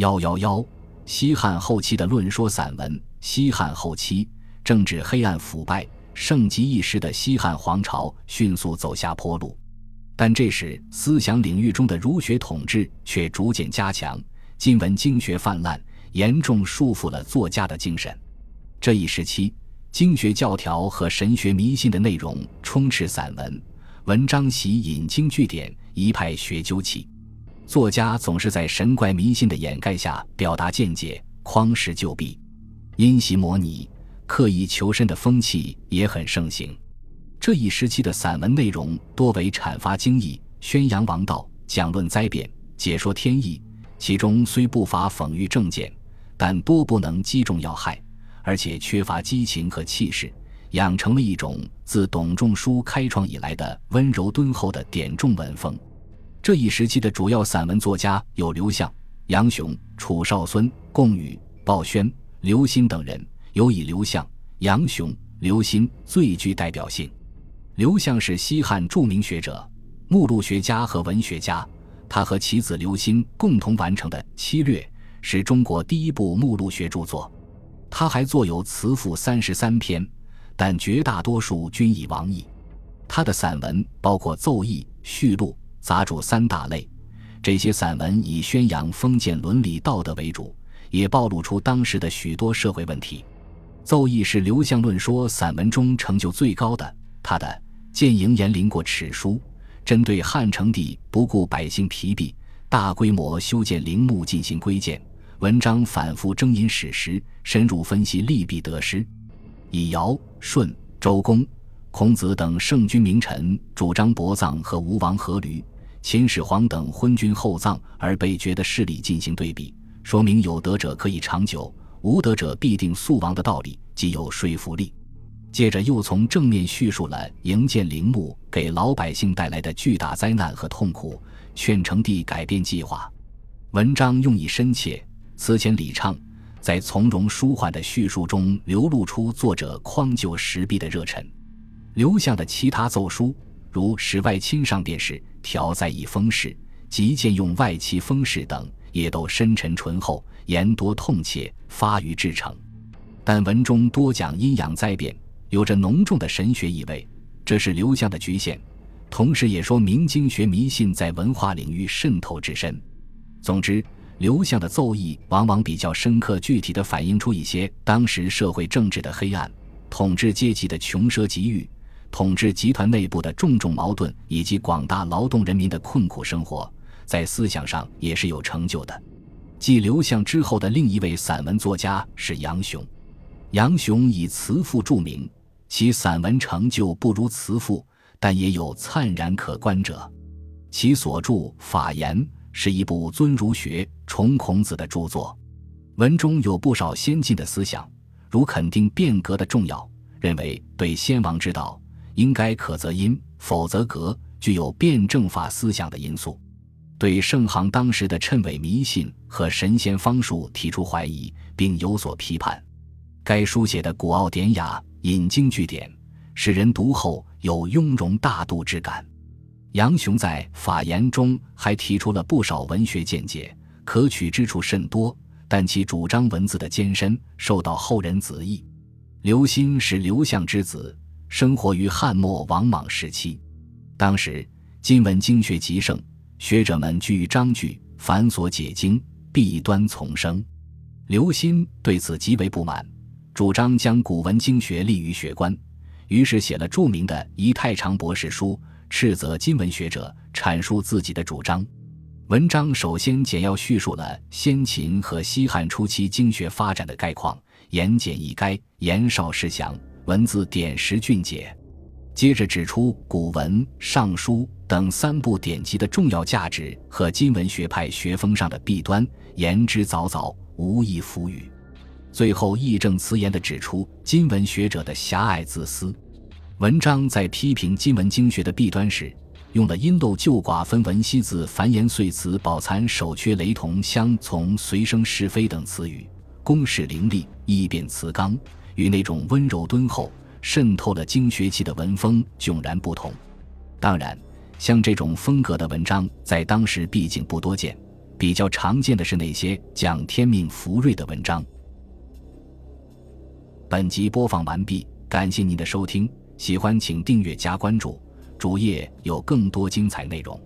幺幺幺，西汉后期的论说散文。西汉后期，政治黑暗腐败、盛极一时的西汉皇朝迅速走下坡路，但这时思想领域中的儒学统治却逐渐加强，今文经学泛滥，严重束缚了作家的精神。这一时期，经学教条和神学迷信的内容充斥散文，文章习引经据典，一派学究气。作家总是在神怪迷信的掩盖下表达见解，匡时就弊，因袭模拟、刻意求深的风气也很盛行。这一时期的散文内容多为阐发经义、宣扬王道、讲论灾变、解说天意，其中虽不乏讽喻正见，但多不能击中要害，而且缺乏激情和气势，养成了一种自董仲舒开创以来的温柔敦厚的典重文风。这一时期的主要散文作家有刘向、杨雄、楚少孙、贡禹、鲍宣、刘歆等人，尤以刘向、杨雄、刘歆最具代表性。刘向是西汉著名学者、目录学家和文学家，他和其子刘歆共同完成的《七略》是中国第一部目录学著作。他还作有词赋三十三篇，但绝大多数均已亡佚。他的散文包括奏议、序录。杂著三大类，这些散文以宣扬封建伦理道德为主，也暴露出当时的许多社会问题。奏议是刘向论说散文中成就最高的，他的《谏营延陵过尺书》针对汉成帝不顾百姓疲弊，大规模修建陵墓进行规谏，文章反复征引史实，深入分析利弊得失，以尧、舜、周公。孔子等圣君名臣主张薄葬和吴王阖闾、秦始皇等昏君厚葬而被绝的势力进行对比，说明有德者可以长久，无德者必定速亡的道理，极有说服力。接着又从正面叙述了营建陵墓给老百姓带来的巨大灾难和痛苦，劝成帝改变计划。文章用意深切，词前礼畅，在从容舒缓的叙述中流露出作者匡救时弊的热忱。刘向的其他奏书，如使外亲上殿试、调在以封事、及见用外戚封事等，也都深沉醇厚，言多痛切，发于至诚。但文中多讲阴阳灾变，有着浓重的神学意味，这是刘向的局限，同时也说明经学迷信在文化领域渗透至深。总之，刘向的奏议往往比较深刻、具体地反映出一些当时社会政治的黑暗、统治阶级的穷奢极欲。统治集团内部的重重矛盾，以及广大劳动人民的困苦生活，在思想上也是有成就的。继刘向之后的另一位散文作家是杨雄。杨雄以词赋著名，其散文成就不如词赋，但也有灿然可观者。其所著《法言》是一部尊儒学、崇孔子的著作，文中有不少先进的思想，如肯定变革的重要，认为对先王之道。应该可则因，否则格，具有辩证法思想的因素，对盛行当时的谶纬迷信和神仙方术提出怀疑，并有所批判。该书写的古奥典雅，引经据典，使人读后有雍容大度之感。杨雄在《法言》中还提出了不少文学见解，可取之处甚多，但其主张文字的艰深，受到后人子意。刘歆是刘向之子。生活于汉末王莽时期，当时今文经学极盛，学者们居于章句繁琐解经，弊端丛生。刘歆对此极为不满，主张将古文经学立于学官，于是写了著名的《仪太常博士书》，斥责今文学者，阐述自己的主张。文章首先简要叙述了先秦和西汉初期经学发展的概况，言简意赅，言少事详。文字点实俊洁，接着指出古文《尚书》等三部典籍的重要价值和今文学派学风上的弊端，言之凿凿，无一浮语。最后义正辞严地指出今文学者的狭隘自私。文章在批评今文经学的弊端时，用了“因陋就寡分文析字繁言碎词饱残首缺雷同相从随声是非”等词语，公式凌厉，易变词刚。与那种温柔敦厚、渗透了经学气的文风迥然不同。当然，像这种风格的文章在当时毕竟不多见，比较常见的是那些讲天命福瑞的文章。本集播放完毕，感谢您的收听，喜欢请订阅加关注，主页有更多精彩内容。